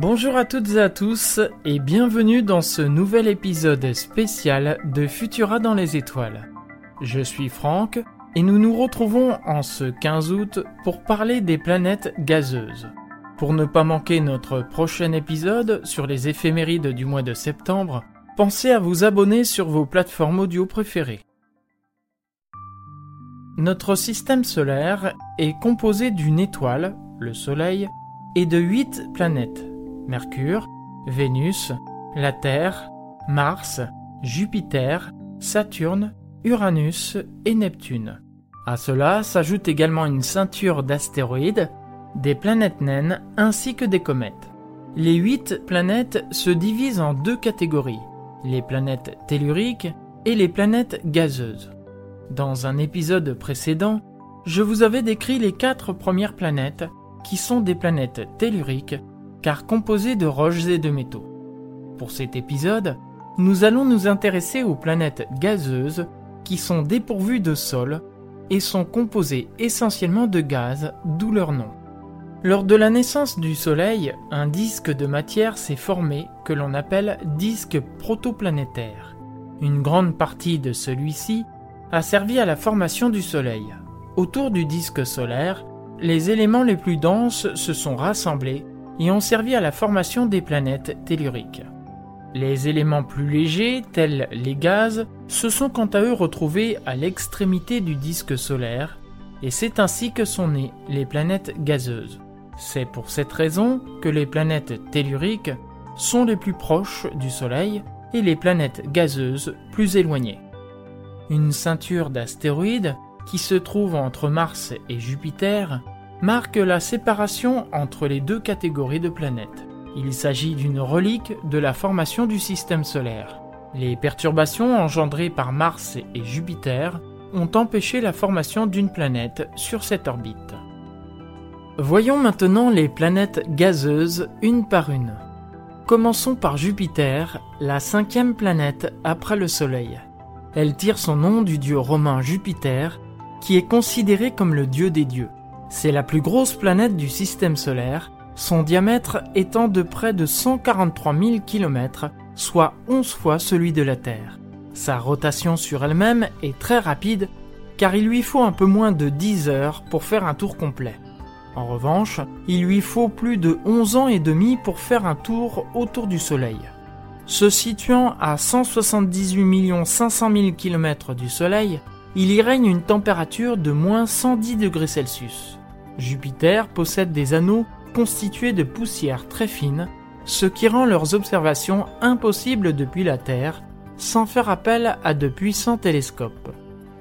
Bonjour à toutes et à tous et bienvenue dans ce nouvel épisode spécial de Futura dans les étoiles. Je suis Franck et nous nous retrouvons en ce 15 août pour parler des planètes gazeuses. Pour ne pas manquer notre prochain épisode sur les éphémérides du mois de septembre, pensez à vous abonner sur vos plateformes audio préférées. Notre système solaire est composé d'une étoile, le Soleil, et de huit planètes. Mercure, Vénus, la Terre, Mars, Jupiter, Saturne, Uranus et Neptune. À cela s'ajoute également une ceinture d'astéroïdes, des planètes naines ainsi que des comètes. Les huit planètes se divisent en deux catégories, les planètes telluriques et les planètes gazeuses. Dans un épisode précédent, je vous avais décrit les quatre premières planètes qui sont des planètes telluriques car composées de roches et de métaux. Pour cet épisode, nous allons nous intéresser aux planètes gazeuses qui sont dépourvues de sol et sont composées essentiellement de gaz, d'où leur nom. Lors de la naissance du Soleil, un disque de matière s'est formé que l'on appelle disque protoplanétaire. Une grande partie de celui-ci a servi à la formation du Soleil. Autour du disque solaire, les éléments les plus denses se sont rassemblés et ont servi à la formation des planètes telluriques. Les éléments plus légers, tels les gaz, se sont quant à eux retrouvés à l'extrémité du disque solaire, et c'est ainsi que sont nées les planètes gazeuses. C'est pour cette raison que les planètes telluriques sont les plus proches du Soleil et les planètes gazeuses plus éloignées. Une ceinture d'astéroïdes qui se trouve entre Mars et Jupiter marque la séparation entre les deux catégories de planètes. Il s'agit d'une relique de la formation du système solaire. Les perturbations engendrées par Mars et Jupiter ont empêché la formation d'une planète sur cette orbite. Voyons maintenant les planètes gazeuses une par une. Commençons par Jupiter, la cinquième planète après le Soleil. Elle tire son nom du dieu romain Jupiter, qui est considéré comme le dieu des dieux. C'est la plus grosse planète du système solaire, son diamètre étant de près de 143 000 km, soit 11 fois celui de la Terre. Sa rotation sur elle-même est très rapide, car il lui faut un peu moins de 10 heures pour faire un tour complet. En revanche, il lui faut plus de 11 ans et demi pour faire un tour autour du Soleil. Se situant à 178 500 000 km du Soleil, il y règne une température de moins 110 degrés Celsius. Jupiter possède des anneaux constitués de poussière très fine, ce qui rend leurs observations impossibles depuis la Terre, sans faire appel à de puissants télescopes.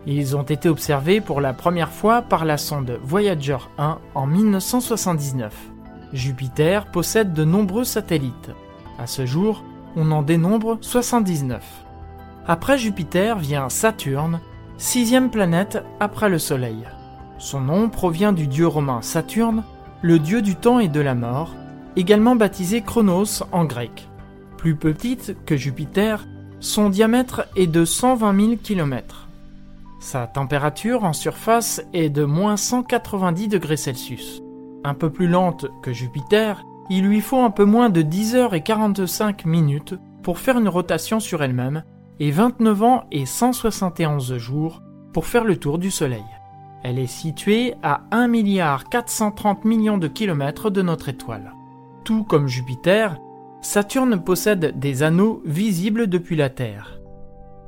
Ils ont été observés pour la première fois par la sonde Voyager 1 en 1979. Jupiter possède de nombreux satellites. À ce jour, on en dénombre 79. Après Jupiter vient Saturne, sixième planète après le Soleil. Son nom provient du dieu romain Saturne, le dieu du temps et de la mort, également baptisé Chronos en grec. Plus petite que Jupiter, son diamètre est de 120 000 km. Sa température en surface est de moins 190 degrés Celsius. Un peu plus lente que Jupiter, il lui faut un peu moins de 10 heures et 45 minutes pour faire une rotation sur elle-même et 29 ans et 171 jours pour faire le tour du Soleil. Elle est située à 1 milliard 430 millions de kilomètres de notre étoile. Tout comme Jupiter, Saturne possède des anneaux visibles depuis la Terre.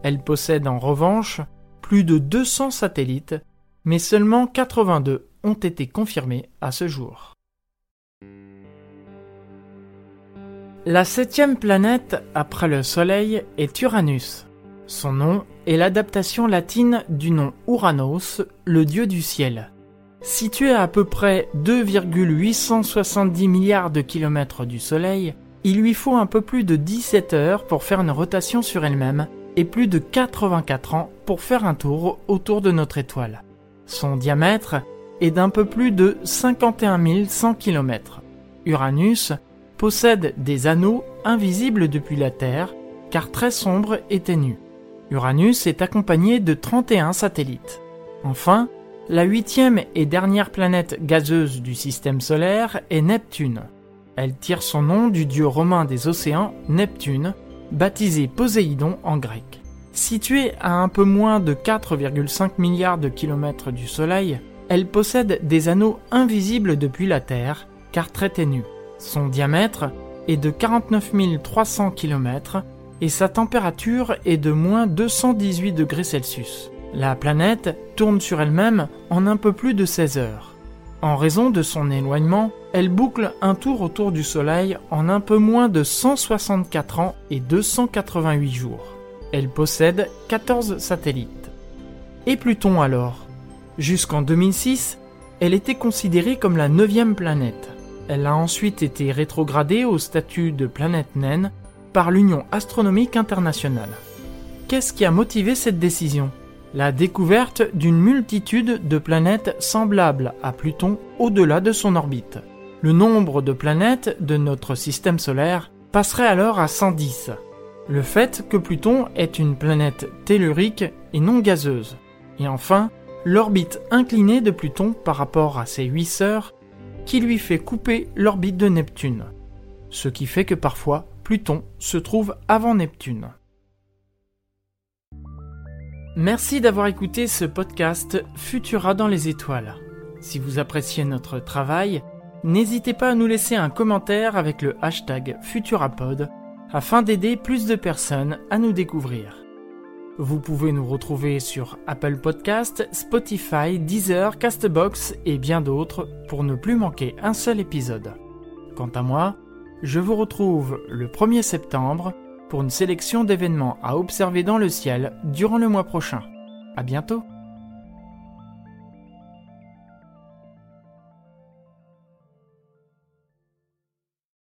Elle possède en revanche plus de 200 satellites, mais seulement 82 ont été confirmés à ce jour. La septième planète après le Soleil est Uranus. Son nom est l'adaptation latine du nom Uranos, le dieu du ciel. Situé à à peu près 2,870 milliards de kilomètres du Soleil, il lui faut un peu plus de 17 heures pour faire une rotation sur elle-même et plus de 84 ans pour faire un tour autour de notre étoile. Son diamètre est d'un peu plus de 51 100 km. Uranus possède des anneaux invisibles depuis la Terre, car très sombres et ténus. Uranus est accompagné de 31 satellites. Enfin, la huitième et dernière planète gazeuse du système solaire est Neptune. Elle tire son nom du dieu romain des océans, Neptune, baptisé Poséidon en grec. Située à un peu moins de 4,5 milliards de kilomètres du Soleil, elle possède des anneaux invisibles depuis la Terre, car très ténus. Son diamètre est de 49 300 km et sa température est de moins 218 degrés Celsius. La planète tourne sur elle-même en un peu plus de 16 heures. En raison de son éloignement, elle boucle un tour autour du Soleil en un peu moins de 164 ans et 288 jours. Elle possède 14 satellites. Et Pluton alors? Jusqu'en 2006, elle était considérée comme la neuvième planète. Elle a ensuite été rétrogradée au statut de planète naine par l'Union astronomique internationale. Qu'est-ce qui a motivé cette décision? La découverte d'une multitude de planètes semblables à Pluton au-delà de son orbite. Le nombre de planètes de notre système solaire passerait alors à 110. Le fait que Pluton est une planète tellurique et non gazeuse. Et enfin, l'orbite inclinée de Pluton par rapport à ses huit sœurs qui lui fait couper l'orbite de Neptune. Ce qui fait que parfois Pluton se trouve avant Neptune. Merci d'avoir écouté ce podcast Futura dans les étoiles. Si vous appréciez notre travail, n'hésitez pas à nous laisser un commentaire avec le hashtag Futurapod afin d'aider plus de personnes à nous découvrir. Vous pouvez nous retrouver sur Apple Podcast, Spotify, Deezer, Castbox et bien d'autres pour ne plus manquer un seul épisode. Quant à moi, je vous retrouve le 1er septembre pour une sélection d'événements à observer dans le ciel durant le mois prochain. À bientôt!